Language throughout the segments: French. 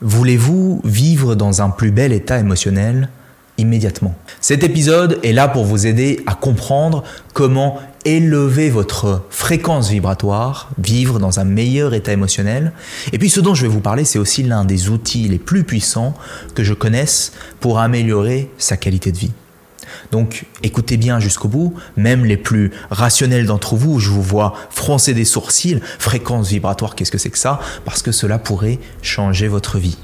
Voulez-vous vivre dans un plus bel état émotionnel immédiatement? Cet épisode est là pour vous aider à comprendre comment élever votre fréquence vibratoire, vivre dans un meilleur état émotionnel. Et puis ce dont je vais vous parler, c'est aussi l'un des outils les plus puissants que je connaisse pour améliorer sa qualité de vie. Donc écoutez bien jusqu'au bout, même les plus rationnels d'entre vous, je vous vois froncer des sourcils, fréquence vibratoire, qu'est-ce que c'est que ça? Parce que cela pourrait changer votre vie.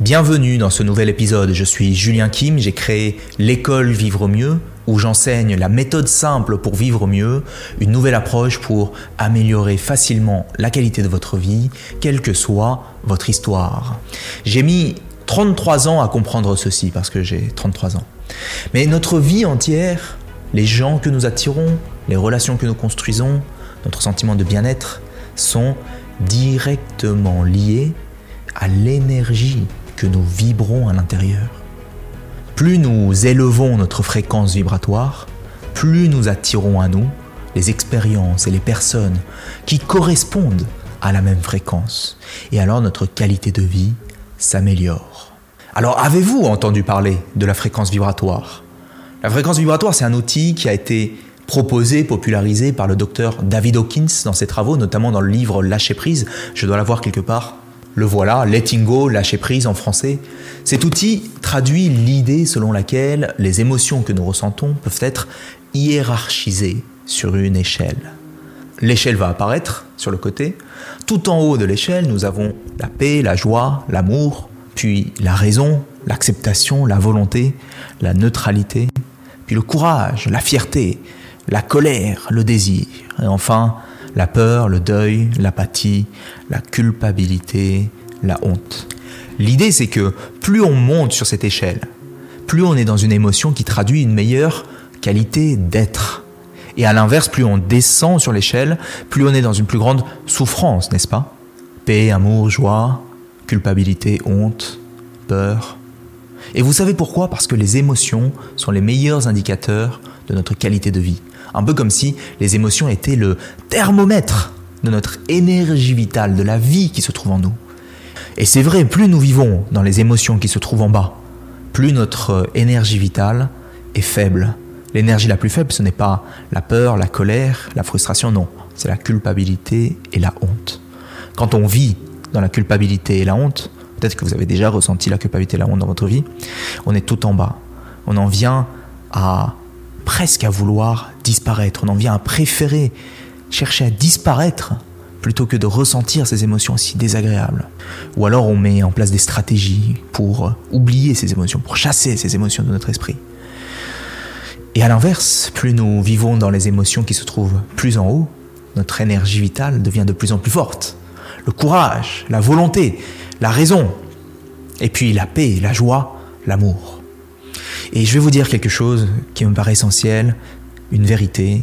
Bienvenue dans ce nouvel épisode, je suis Julien Kim, j'ai créé l'école Vivre mieux où j'enseigne la méthode simple pour vivre mieux, une nouvelle approche pour améliorer facilement la qualité de votre vie, quelle que soit votre histoire. J'ai mis 33 ans à comprendre ceci parce que j'ai 33 ans. Mais notre vie entière, les gens que nous attirons, les relations que nous construisons, notre sentiment de bien-être sont directement liés à l'énergie que nous vibrons à l'intérieur. Plus nous élevons notre fréquence vibratoire, plus nous attirons à nous les expériences et les personnes qui correspondent à la même fréquence. Et alors notre qualité de vie s'améliore. Alors avez-vous entendu parler de la fréquence vibratoire? La fréquence vibratoire, c'est un outil qui a été proposé, popularisé par le docteur David Hawkins dans ses travaux, notamment dans le livre Lâcher prise. Je dois l'avoir quelque part. Le voilà, letting go, lâcher prise en français. Cet outil traduit l'idée selon laquelle les émotions que nous ressentons peuvent être hiérarchisées sur une échelle. L'échelle va apparaître sur le côté. Tout en haut de l'échelle, nous avons la paix, la joie, l'amour, puis la raison, l'acceptation, la volonté, la neutralité, puis le courage, la fierté, la colère, le désir, et enfin la peur, le deuil, l'apathie, la culpabilité, la honte. L'idée, c'est que plus on monte sur cette échelle, plus on est dans une émotion qui traduit une meilleure qualité d'être. Et à l'inverse, plus on descend sur l'échelle, plus on est dans une plus grande souffrance, n'est-ce pas? Paix, amour, joie, culpabilité, honte, peur. Et vous savez pourquoi? Parce que les émotions sont les meilleurs indicateurs de notre qualité de vie. Un peu comme si les émotions étaient le thermomètre de notre énergie vitale, de la vie qui se trouve en nous. Et c'est vrai, plus nous vivons dans les émotions qui se trouvent en bas, plus notre énergie vitale est faible. L'énergie la plus faible, ce n'est pas la peur, la colère, la frustration, non, c'est la culpabilité et la honte. Quand on vit dans la culpabilité et la honte, peut-être que vous avez déjà ressenti la culpabilité et la honte dans votre vie, on est tout en bas. On en vient à presque à vouloir disparaître. On en vient à préférer chercher à disparaître plutôt que de ressentir ces émotions si désagréables. Ou alors on met en place des stratégies pour oublier ces émotions, pour chasser ces émotions de notre esprit. Et à l'inverse, plus nous vivons dans les émotions qui se trouvent plus en haut, notre énergie vitale devient de plus en plus forte. Le courage, la volonté, la raison, et puis la paix, la joie, l'amour. Et je vais vous dire quelque chose qui me paraît essentiel, une vérité.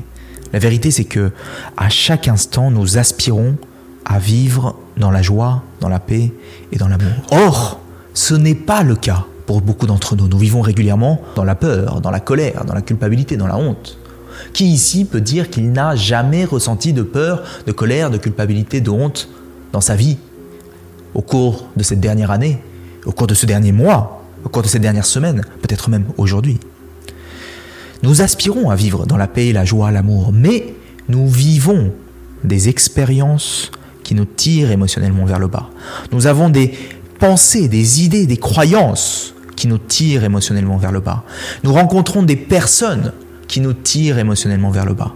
La vérité, c'est que à chaque instant, nous aspirons à vivre dans la joie, dans la paix et dans l'amour. Or, ce n'est pas le cas pour beaucoup d'entre nous. Nous vivons régulièrement dans la peur, dans la colère, dans la culpabilité, dans la honte. Qui ici peut dire qu'il n'a jamais ressenti de peur, de colère, de culpabilité, de honte dans sa vie au cours de cette dernière année, au cours de ce dernier mois au cours de ces dernières semaines, peut-être même aujourd'hui. Nous aspirons à vivre dans la paix, la joie, l'amour, mais nous vivons des expériences qui nous tirent émotionnellement vers le bas. Nous avons des pensées, des idées, des croyances qui nous tirent émotionnellement vers le bas. Nous rencontrons des personnes qui nous tirent émotionnellement vers le bas.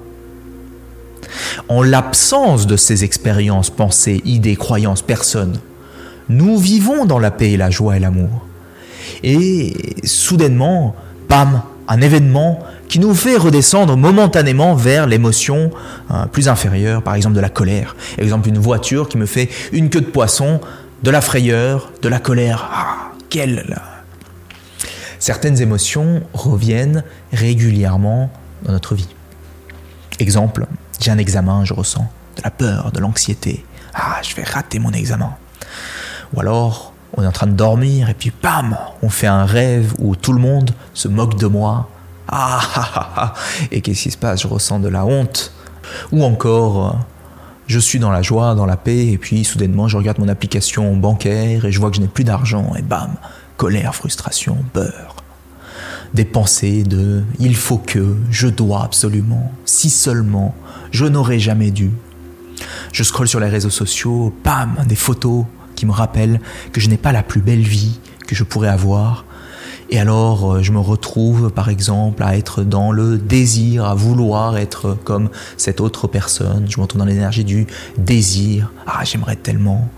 En l'absence de ces expériences, pensées, idées, croyances, personnes, nous vivons dans la paix, la joie et l'amour. Et soudainement, bam, un événement qui nous fait redescendre momentanément vers l'émotion hein, plus inférieure, par exemple de la colère. Par exemple, une voiture qui me fait une queue de poisson, de la frayeur, de la colère. Ah, quelle Certaines émotions reviennent régulièrement dans notre vie. Exemple, j'ai un examen, je ressens de la peur, de l'anxiété. Ah, je vais rater mon examen. Ou alors, on est en train de dormir et puis bam, on fait un rêve où tout le monde se moque de moi. Ah, ah, ah, ah. Et qu'est-ce qui se passe? Je ressens de la honte. Ou encore, je suis dans la joie, dans la paix, et puis soudainement je regarde mon application bancaire et je vois que je n'ai plus d'argent, et bam, colère, frustration, beurre. Des pensées de il faut que, je dois absolument, si seulement, je n'aurais jamais dû. Je scrolle sur les réseaux sociaux, bam, des photos qui me rappellent que je n'ai pas la plus belle vie que je pourrais avoir, et alors, euh, je me retrouve, par exemple, à être dans le désir, à vouloir être comme cette autre personne. Je me retrouve dans l'énergie du désir. Ah, j'aimerais tellement.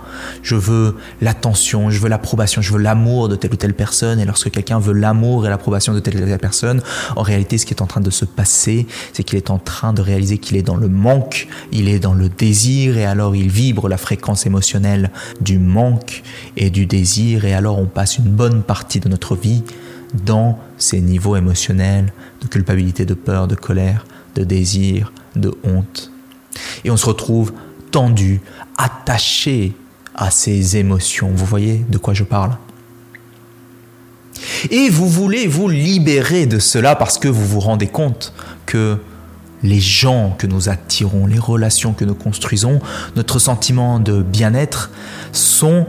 Je veux l'attention, je veux l'approbation, je veux l'amour de telle ou telle personne. Et lorsque quelqu'un veut l'amour et l'approbation de telle ou telle personne, en réalité, ce qui est en train de se passer, c'est qu'il est en train de réaliser qu'il est dans le manque, il est dans le désir, et alors il vibre la fréquence émotionnelle du manque et du désir, et alors on passe une bonne partie de notre vie dans ces niveaux émotionnels de culpabilité, de peur, de colère, de désir, de honte. Et on se retrouve tendu, attaché à ces émotions. Vous voyez de quoi je parle? Et vous voulez vous libérer de cela parce que vous vous rendez compte que les gens que nous attirons, les relations que nous construisons, notre sentiment de bien-être sont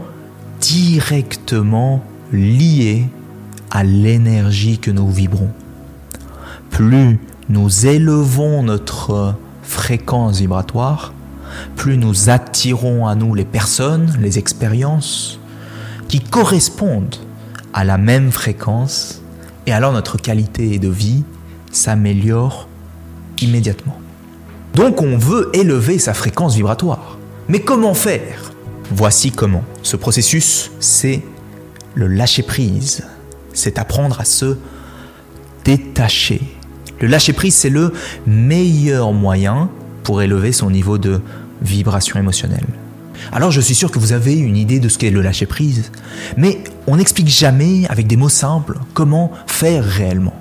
directement liés à l'énergie que nous vibrons. Plus nous élevons notre fréquence vibratoire, plus nous attirons à nous les personnes, les expériences qui correspondent à la même fréquence et alors notre qualité de vie s'améliore immédiatement. Donc on veut élever sa fréquence vibratoire. Mais comment faire? Voici comment. Ce processus, c'est le lâcher-prise c'est apprendre à se détacher. Le lâcher-prise, c'est le meilleur moyen pour élever son niveau de vibration émotionnelle. Alors je suis sûr que vous avez une idée de ce qu'est le lâcher-prise, mais on n'explique jamais avec des mots simples comment faire réellement.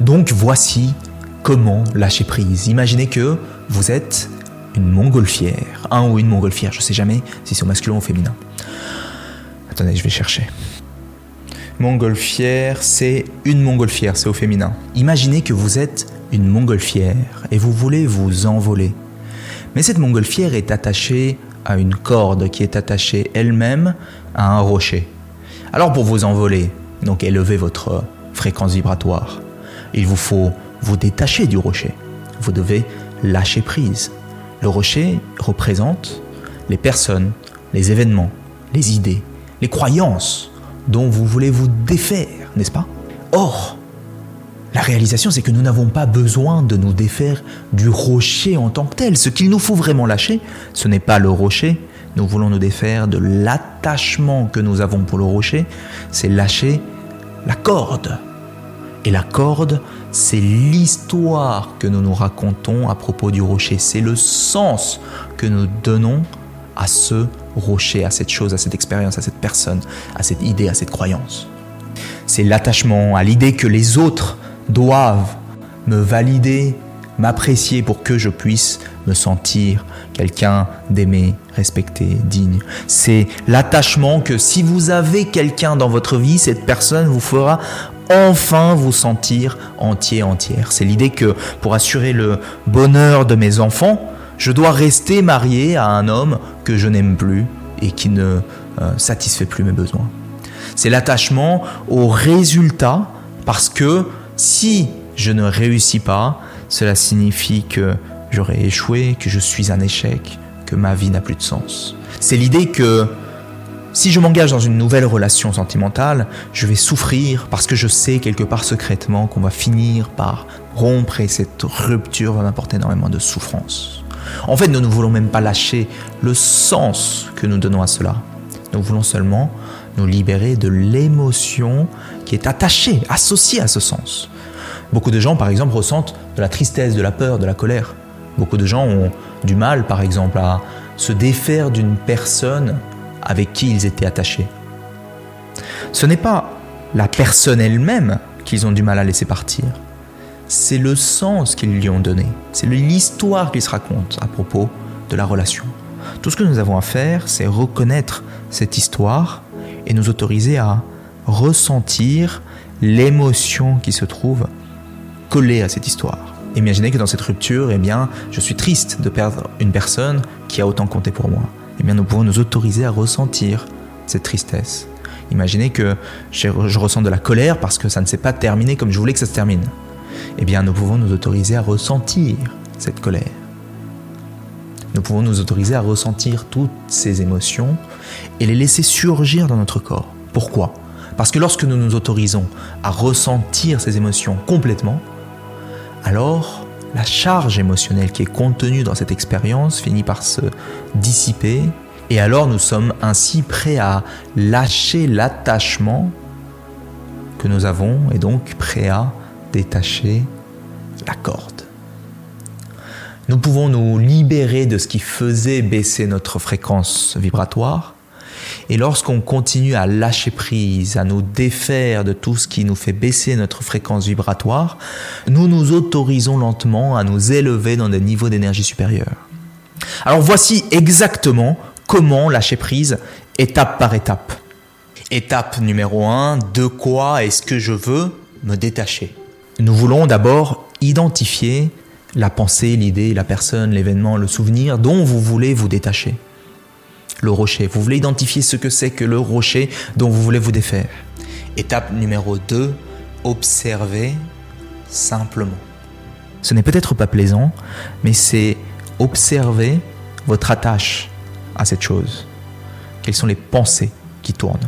Donc voici comment lâcher prise. Imaginez que vous êtes une montgolfière, un ou une montgolfière, je ne sais jamais si c'est masculin ou féminin. Attendez, je vais chercher. Montgolfière, c'est une montgolfière, c'est au féminin. Imaginez que vous êtes une montgolfière et vous voulez vous envoler. Mais cette montgolfière est attachée à une corde qui est attachée elle-même à un rocher. Alors pour vous envoler, donc élever votre fréquence vibratoire, il vous faut vous détacher du rocher. Vous devez lâcher prise. Le rocher représente les personnes, les événements, les idées, les croyances dont vous voulez vous défaire, n'est-ce pas? Or, la réalisation, c'est que nous n'avons pas besoin de nous défaire du rocher en tant que tel. Ce qu'il nous faut vraiment lâcher, ce n'est pas le rocher. Nous voulons nous défaire de l'attachement que nous avons pour le rocher. C'est lâcher la corde. Et la corde, c'est l'histoire que nous nous racontons à propos du rocher. C'est le sens que nous donnons à ce rocher, à cette chose, à cette expérience, à cette personne, à cette idée, à cette croyance. C'est l'attachement à l'idée que les autres doivent me valider, m'apprécier pour que je puisse me sentir quelqu'un d'aimé, respecté, digne. C'est l'attachement que si vous avez quelqu'un dans votre vie, cette personne vous fera enfin vous sentir entier, entière. C'est l'idée que pour assurer le bonheur de mes enfants, je dois rester marié à un homme que je n'aime plus et qui ne euh, satisfait plus mes besoins. C'est l'attachement au résultat parce que si je ne réussis pas, cela signifie que j'aurai échoué, que je suis un échec, que ma vie n'a plus de sens. C'est l'idée que si je m'engage dans une nouvelle relation sentimentale, je vais souffrir parce que je sais quelque part secrètement qu'on va finir par rompre et cette rupture va m'apporter énormément de souffrance. En fait, nous ne voulons même pas lâcher le sens que nous donnons à cela. Nous voulons seulement nous libérer de l'émotion qui est attachée, associée à ce sens. Beaucoup de gens, par exemple, ressentent de la tristesse, de la peur, de la colère. Beaucoup de gens ont du mal, par exemple, à se défaire d'une personne avec qui ils étaient attachés. Ce n'est pas la personne elle-même qu'ils ont du mal à laisser partir, c'est le sens qu'ils lui ont donné, c'est l'histoire qu'ils se racontent à propos de la relation. Tout ce que nous avons à faire, c'est reconnaître cette histoire et nous autoriser à ressentir l'émotion qui se trouve collée à cette histoire. Imaginez que dans cette rupture, eh bien, je suis triste de perdre une personne qui a autant compté pour moi. Eh bien, nous pouvons nous autoriser à ressentir cette tristesse. Imaginez que je ressens de la colère parce que ça ne s'est pas terminé comme je voulais que ça se termine. Eh bien, nous pouvons nous autoriser à ressentir cette colère. Nous pouvons nous autoriser à ressentir toutes ces émotions et les laisser surgir dans notre corps. Pourquoi? Parce que lorsque nous nous autorisons à ressentir ces émotions complètement, alors la charge émotionnelle qui est contenue dans cette expérience finit par se dissiper et alors nous sommes ainsi prêts à lâcher l'attachement que nous avons et donc prêts à détacher la corde. Nous pouvons nous libérer de ce qui faisait baisser notre fréquence vibratoire et lorsqu'on continue à lâcher prise, à nous défaire de tout ce qui nous fait baisser notre fréquence vibratoire, nous nous autorisons lentement à nous élever dans des niveaux d'énergie supérieurs. Alors voici exactement comment lâcher prise étape par étape. Étape numéro 1, de quoi est-ce que je veux me détacher? Nous voulons d'abord identifier la pensée, l'idée, la personne, l'événement, le souvenir dont vous voulez vous détacher le rocher. Vous voulez identifier ce que c'est que le rocher dont vous voulez vous défaire. Étape numéro 2, observer simplement. Ce n'est peut-être pas plaisant, mais c'est observer votre attache à cette chose. Quelles sont les pensées qui tournent?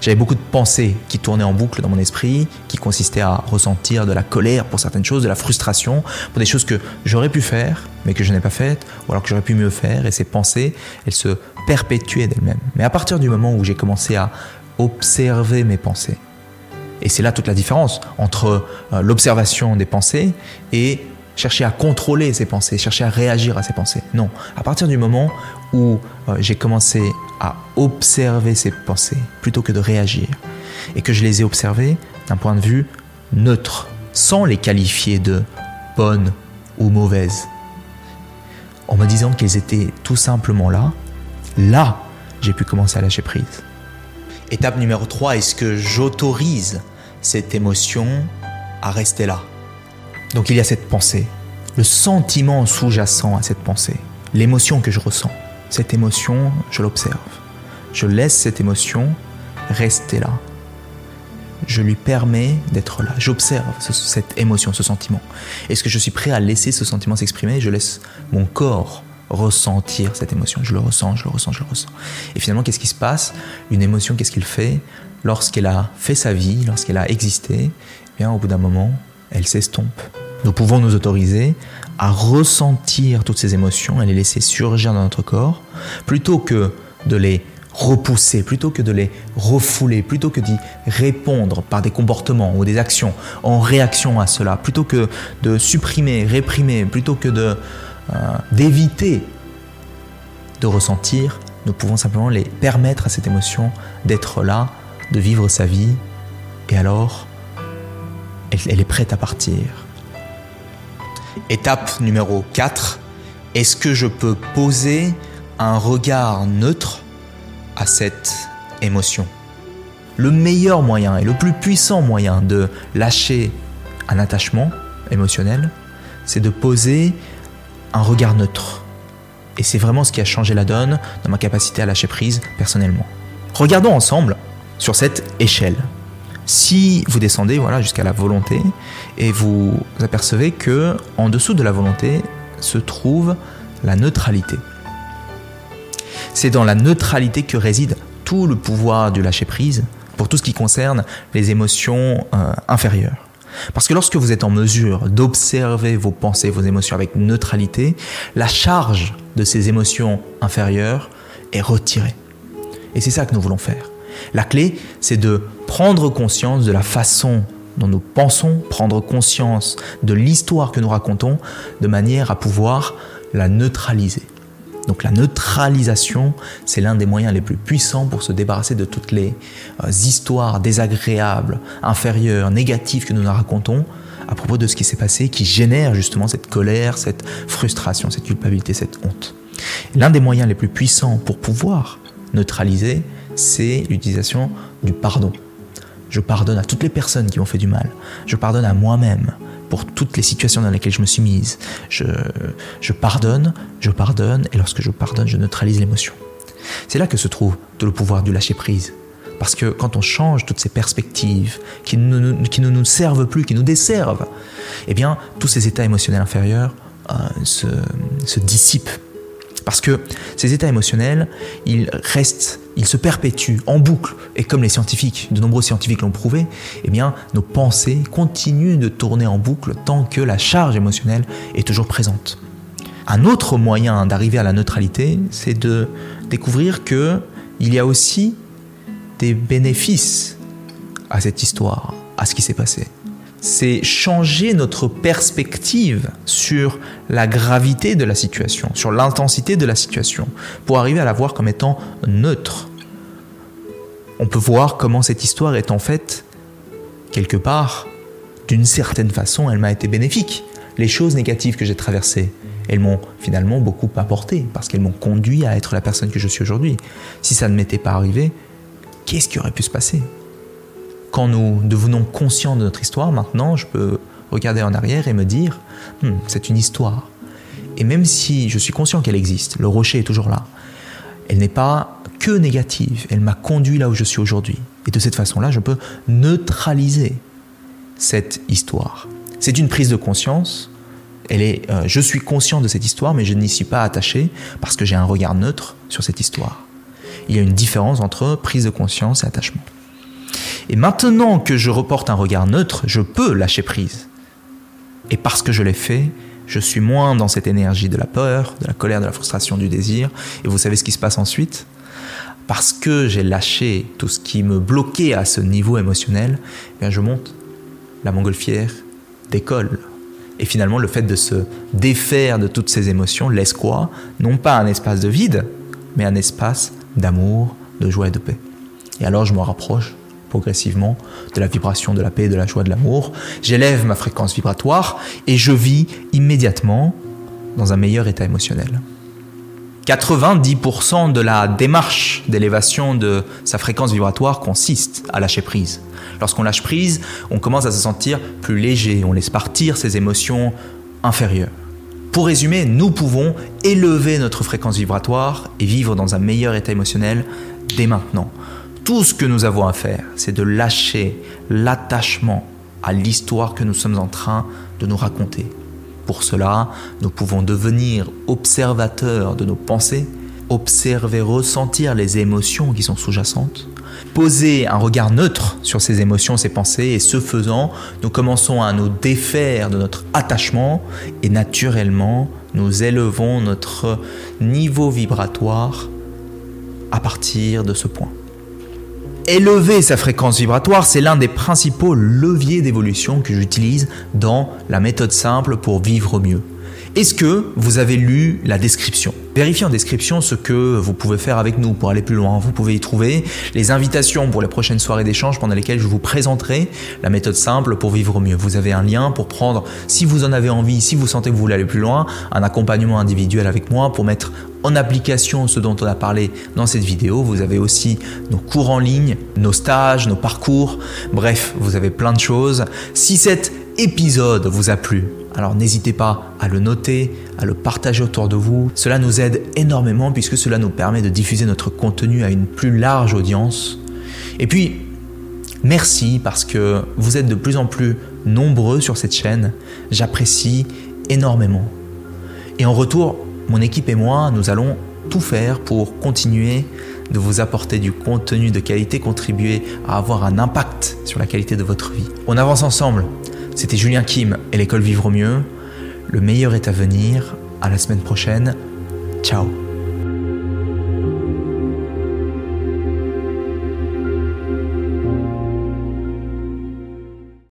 J'avais beaucoup de pensées qui tournaient en boucle dans mon esprit, qui consistaient à ressentir de la colère pour certaines choses, de la frustration pour des choses que j'aurais pu faire, mais que je n'ai pas faites, ou alors que j'aurais pu mieux faire. Et ces pensées, elles se perpétuaient d'elles-mêmes. Mais à partir du moment où j'ai commencé à observer mes pensées, et c'est là toute la différence entre euh, l'observation des pensées et chercher à contrôler ses pensées, chercher à réagir à ses pensées. Non, à partir du moment où euh, j'ai commencé à observer ces pensées plutôt que de réagir, et que je les ai observées d'un point de vue neutre, sans les qualifier de bonnes ou mauvaises, en me disant qu'elles étaient tout simplement là, là, j'ai pu commencer à lâcher prise. Étape numéro 3, est-ce que j'autorise cette émotion à rester là? Donc il y a cette pensée, le sentiment sous-jacent à cette pensée, l'émotion que je ressens. Cette émotion, je l'observe. Je laisse cette émotion rester là. Je lui permets d'être là. J'observe cette émotion, ce sentiment. Est-ce que je suis prêt à laisser ce sentiment s'exprimer? Je laisse mon corps ressentir cette émotion. Je le ressens, je le ressens, je le ressens. Et finalement, qu'est-ce qui se passe? Une émotion, qu'est-ce qu'il fait? Lorsqu'elle a fait sa vie, lorsqu'elle a existé, eh bien, au bout d'un moment, elle s'estompe. Nous pouvons nous autoriser à ressentir toutes ces émotions et les laisser surgir dans notre corps, plutôt que de les repousser, plutôt que de les refouler, plutôt que d'y répondre par des comportements ou des actions en réaction à cela, plutôt que de supprimer, réprimer, plutôt que euh, d'éviter de ressentir, nous pouvons simplement les permettre à cette émotion d'être là, de vivre sa vie, et alors elle est prête à partir. Étape numéro 4, est-ce que je peux poser un regard neutre à cette émotion? Le meilleur moyen et le plus puissant moyen de lâcher un attachement émotionnel, c'est de poser un regard neutre. Et c'est vraiment ce qui a changé la donne dans ma capacité à lâcher prise personnellement. Regardons ensemble sur cette échelle. Si vous descendez voilà, jusqu'à la volonté et vous apercevez que en dessous de la volonté se trouve la neutralité. C'est dans la neutralité que réside tout le pouvoir du lâcher-prise pour tout ce qui concerne les émotions euh, inférieures. Parce que lorsque vous êtes en mesure d'observer vos pensées, vos émotions avec neutralité, la charge de ces émotions inférieures est retirée. Et c'est ça que nous voulons faire. La clé, c'est de prendre conscience de la façon dont nous pensons, prendre conscience de l'histoire que nous racontons, de manière à pouvoir la neutraliser. Donc la neutralisation, c'est l'un des moyens les plus puissants pour se débarrasser de toutes les euh, histoires désagréables, inférieures, négatives que nous nous racontons à propos de ce qui s'est passé, qui génère justement cette colère, cette frustration, cette culpabilité, cette honte. L'un des moyens les plus puissants pour pouvoir neutraliser, c'est l'utilisation du pardon. Je pardonne à toutes les personnes qui m'ont fait du mal. Je pardonne à moi-même pour toutes les situations dans lesquelles je me suis mise. Je, pardonne, je pardonne, et lorsque je pardonne, je neutralise l'émotion. C'est là que se trouve tout le pouvoir du lâcher-prise. Parce que quand on change toutes ces perspectives qui ne, qui ne nous servent plus, qui nous desservent, eh bien, tous ces états émotionnels inférieurs euh, se, se dissipent parce que ces états émotionnels, ils restent, ils se perpétuent en boucle. Et comme les scientifiques, de nombreux scientifiques l'ont prouvé, eh nos pensées continuent de tourner en boucle tant que la charge émotionnelle est toujours présente. Un autre moyen d'arriver à la neutralité, c'est de découvrir que il y a aussi des bénéfices à cette histoire, à ce qui s'est passé c'est changer notre perspective sur la gravité de la situation, sur l'intensité de la situation, pour arriver à la voir comme étant neutre. On peut voir comment cette histoire est en fait, quelque part, d'une certaine façon, elle m'a été bénéfique. Les choses négatives que j'ai traversées, elles m'ont finalement beaucoup apporté, parce qu'elles m'ont conduit à être la personne que je suis aujourd'hui. Si ça ne m'était pas arrivé, qu'est-ce qui aurait pu se passer? Quand nous devenons conscients de notre histoire, maintenant, je peux regarder en arrière et me dire, hmm, c'est une histoire. Et même si je suis conscient qu'elle existe, le rocher est toujours là, elle n'est pas que négative, elle m'a conduit là où je suis aujourd'hui. Et de cette façon-là, je peux neutraliser cette histoire. C'est une prise de conscience. Elle est, euh, je suis conscient de cette histoire, mais je n'y suis pas attaché parce que j'ai un regard neutre sur cette histoire. Il y a une différence entre prise de conscience et attachement. Et maintenant que je reporte un regard neutre, je peux lâcher prise. Et parce que je l'ai fait, je suis moins dans cette énergie de la peur, de la colère, de la frustration, du désir. Et vous savez ce qui se passe ensuite? Parce que j'ai lâché tout ce qui me bloquait à ce niveau émotionnel, eh bien je monte. La montgolfière décolle. Et finalement, le fait de se défaire de toutes ces émotions laisse quoi Non pas un espace de vide, mais un espace d'amour, de joie et de paix. Et alors je me rapproche progressivement de la vibration de la paix, de la joie, de l'amour. J'élève ma fréquence vibratoire et je vis immédiatement dans un meilleur état émotionnel. 90% de la démarche d'élévation de sa fréquence vibratoire consiste à lâcher prise. Lorsqu'on lâche prise, on commence à se sentir plus léger, on laisse partir ses émotions inférieures. Pour résumer, nous pouvons élever notre fréquence vibratoire et vivre dans un meilleur état émotionnel dès maintenant. Tout ce que nous avons à faire, c'est de lâcher l'attachement à l'histoire que nous sommes en train de nous raconter. Pour cela, nous pouvons devenir observateurs de nos pensées, observer, ressentir les émotions qui sont sous-jacentes, poser un regard neutre sur ces émotions, ces pensées, et ce faisant, nous commençons à nous défaire de notre attachement et naturellement, nous élevons notre niveau vibratoire à partir de ce point. Élever sa fréquence vibratoire, c'est l'un des principaux leviers d'évolution que j'utilise dans la méthode simple pour vivre mieux. Est-ce que vous avez lu la description? Vérifiez en description ce que vous pouvez faire avec nous pour aller plus loin. Vous pouvez y trouver les invitations pour les prochaines soirées d'échange pendant lesquelles je vous présenterai la méthode simple pour vivre mieux. Vous avez un lien pour prendre, si vous en avez envie, si vous sentez que vous voulez aller plus loin, un accompagnement individuel avec moi pour mettre en application ce dont on a parlé dans cette vidéo. Vous avez aussi nos cours en ligne, nos stages, nos parcours. Bref, vous avez plein de choses. Si cet épisode vous a plu, alors n'hésitez pas à le noter, à le partager autour de vous. Cela nous aide énormément puisque cela nous permet de diffuser notre contenu à une plus large audience. Et puis, merci parce que vous êtes de plus en plus nombreux sur cette chaîne. J'apprécie énormément. Et en retour, mon équipe et moi, nous allons tout faire pour continuer de vous apporter du contenu de qualité, contribuer à avoir un impact sur la qualité de votre vie. On avance ensemble. C'était Julien Kim et l'école Vivre au mieux. Le meilleur est à venir. À la semaine prochaine. Ciao